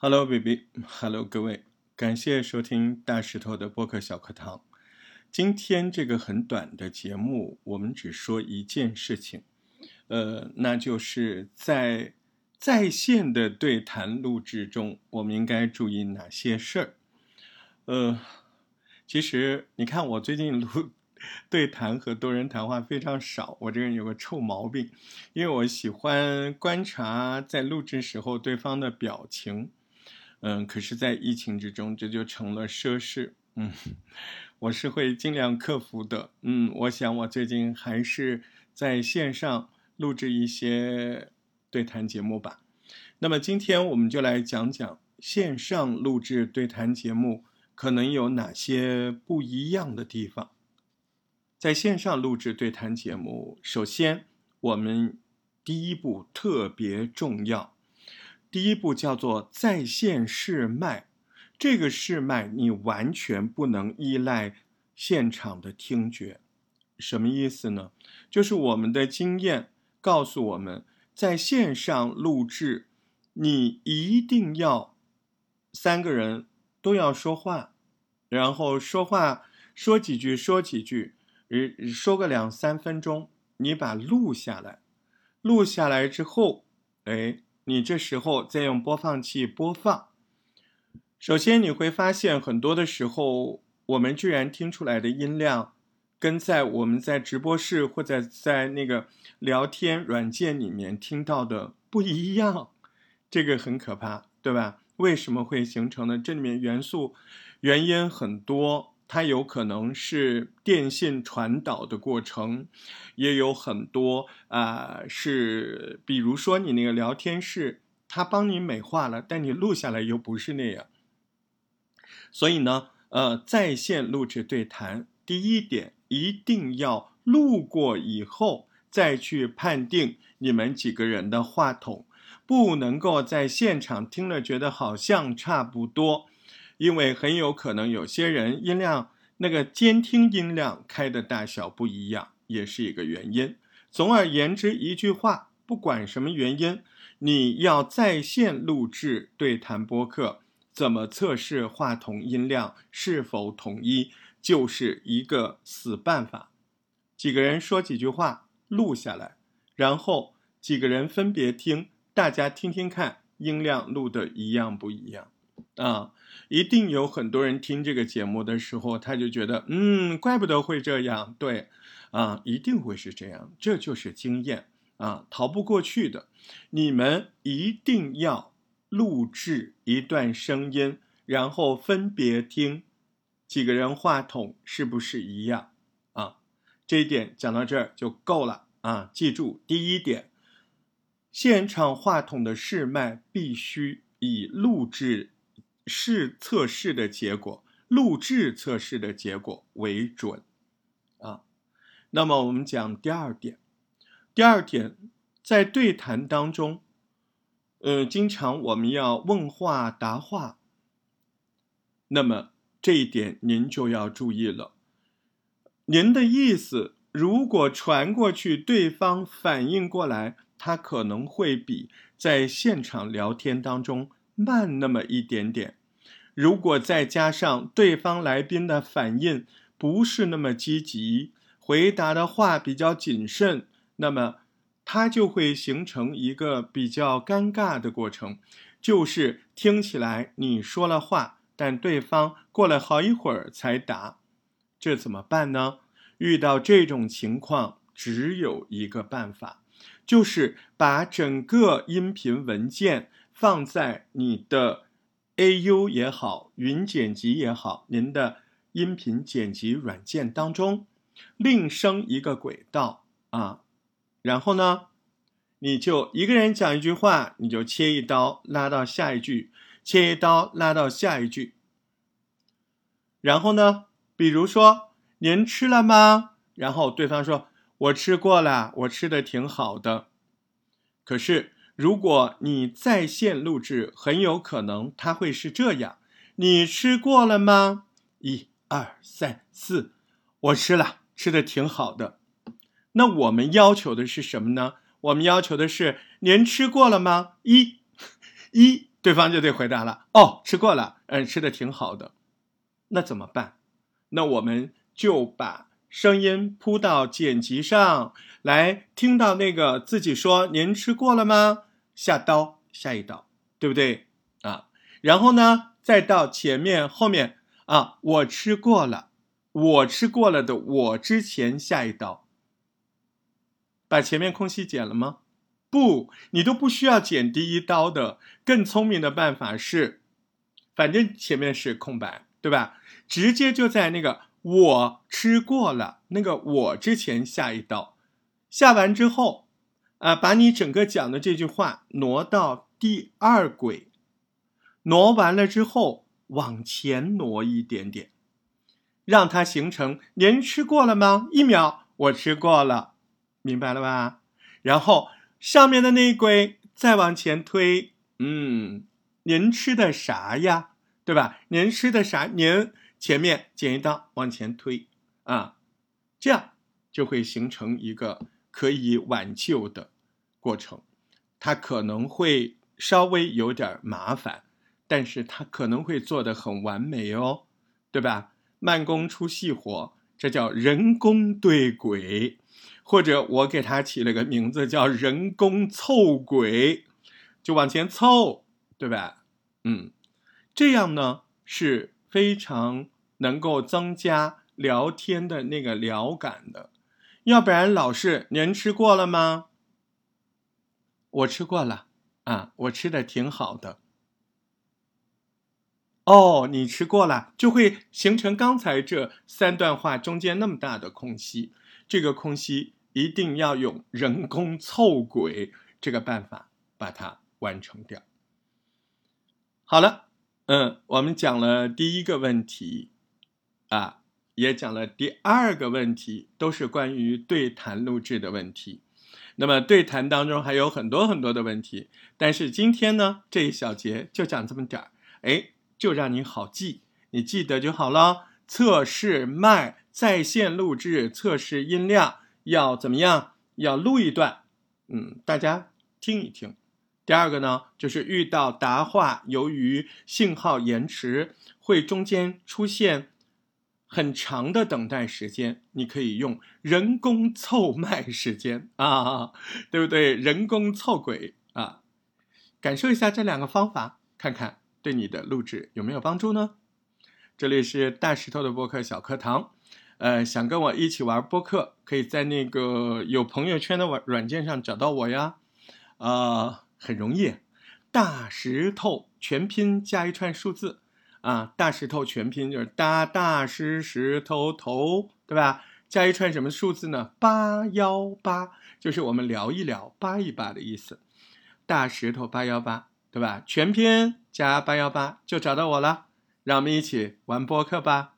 Hello, baby. Hello，各位，感谢收听大石头的播客小课堂。今天这个很短的节目，我们只说一件事情，呃，那就是在在线的对谈录制中，我们应该注意哪些事儿？呃，其实你看，我最近录对谈和多人谈话非常少，我这个人有个臭毛病，因为我喜欢观察在录制时候对方的表情。嗯，可是，在疫情之中，这就成了奢侈。嗯，我是会尽量克服的。嗯，我想我最近还是在线上录制一些对谈节目吧。那么今天我们就来讲讲线上录制对谈节目可能有哪些不一样的地方。在线上录制对谈节目，首先我们第一步特别重要。第一步叫做在线试麦，这个试麦你完全不能依赖现场的听觉，什么意思呢？就是我们的经验告诉我们，在线上录制，你一定要三个人都要说话，然后说话说几句说几句，呃，说个两三分钟，你把录下来，录下来之后，哎。你这时候再用播放器播放，首先你会发现很多的时候，我们居然听出来的音量，跟在我们在直播室或者在那个聊天软件里面听到的不一样，这个很可怕，对吧？为什么会形成呢？这里面元素原因很多。它有可能是电信传导的过程，也有很多啊，是比如说你那个聊天室，它帮你美化了，但你录下来又不是那样。所以呢，呃，在线录制对谈，第一点一定要录过以后再去判定你们几个人的话筒，不能够在现场听了觉得好像差不多。因为很有可能有些人音量那个监听音量开的大小不一样，也是一个原因。总而言之，一句话，不管什么原因，你要在线录制对谈播客，怎么测试话筒音量是否统一，就是一个死办法。几个人说几句话，录下来，然后几个人分别听，大家听听看音量录的一样不一样。啊，一定有很多人听这个节目的时候，他就觉得，嗯，怪不得会这样。对，啊，一定会是这样，这就是经验啊，逃不过去的。你们一定要录制一段声音，然后分别听几个人话筒是不是一样啊？这一点讲到这儿就够了啊！记住，第一点，现场话筒的试麦必须以录制。试测试的结果，录制测试的结果为准，啊，那么我们讲第二点，第二点在对谈当中，呃，经常我们要问话答话，那么这一点您就要注意了，您的意思如果传过去，对方反应过来，他可能会比在现场聊天当中慢那么一点点。如果再加上对方来宾的反应不是那么积极，回答的话比较谨慎，那么它就会形成一个比较尴尬的过程，就是听起来你说了话，但对方过了好一会儿才答，这怎么办呢？遇到这种情况，只有一个办法，就是把整个音频文件放在你的。A U 也好，云剪辑也好，您的音频剪辑软件当中另生一个轨道啊，然后呢，你就一个人讲一句话，你就切一刀拉到下一句，切一刀拉到下一句。然后呢，比如说您吃了吗？然后对方说：“我吃过了，我吃的挺好的。”可是。如果你在线录制，很有可能它会是这样：你吃过了吗？一二三四，我吃了，吃的挺好的。那我们要求的是什么呢？我们要求的是您吃过了吗？一，一。对方就得回答了：“哦，吃过了，嗯，吃的挺好的。”那怎么办？那我们就把声音铺到剪辑上来，听到那个自己说：“您吃过了吗？”下刀，下一刀，对不对啊？然后呢，再到前面后面啊，我吃过了，我吃过了的，我之前下一刀，把前面空隙剪了吗？不，你都不需要剪第一刀的。更聪明的办法是，反正前面是空白，对吧？直接就在那个我吃过了那个我之前下一刀，下完之后，啊，把你整个讲的这句话挪到第二轨，挪完了之后往前挪一点点，让它形成您吃过了吗？一秒，我吃过了，明白了吧？然后。上面的那一轨再往前推，嗯，您吃的啥呀？对吧？您吃的啥？您前面剪一刀往前推啊，这样就会形成一个可以挽救的过程。它可能会稍微有点麻烦，但是它可能会做的很完美哦，对吧？慢工出细活，这叫人工对轨。或者我给他起了个名字叫“人工凑轨”，就往前凑，对吧？嗯，这样呢是非常能够增加聊天的那个聊感的。要不然老是您吃过了吗？我吃过了啊，我吃的挺好的。哦，你吃过了，就会形成刚才这三段话中间那么大的空隙，这个空隙。一定要用人工凑轨这个办法把它完成掉。好了，嗯，我们讲了第一个问题，啊，也讲了第二个问题，都是关于对谈录制的问题。那么对谈当中还有很多很多的问题，但是今天呢这一小节就讲这么点儿，哎，就让你好记，你记得就好了。测试麦在线录制，测试音量。要怎么样？要录一段，嗯，大家听一听。第二个呢，就是遇到答话，由于信号延迟，会中间出现很长的等待时间，你可以用人工凑麦时间啊，对不对？人工凑轨啊，感受一下这两个方法，看看对你的录制有没有帮助呢？这里是大石头的播客小课堂。呃，想跟我一起玩播客，可以在那个有朋友圈的软软件上找到我呀。啊，很容易，大石头全拼加一串数字啊，大石头全拼就是大大石石头头，对吧？加一串什么数字呢？八幺八，就是我们聊一聊、扒一扒的意思。大石头八幺八，对吧？全拼加八幺八就找到我了，让我们一起玩播客吧。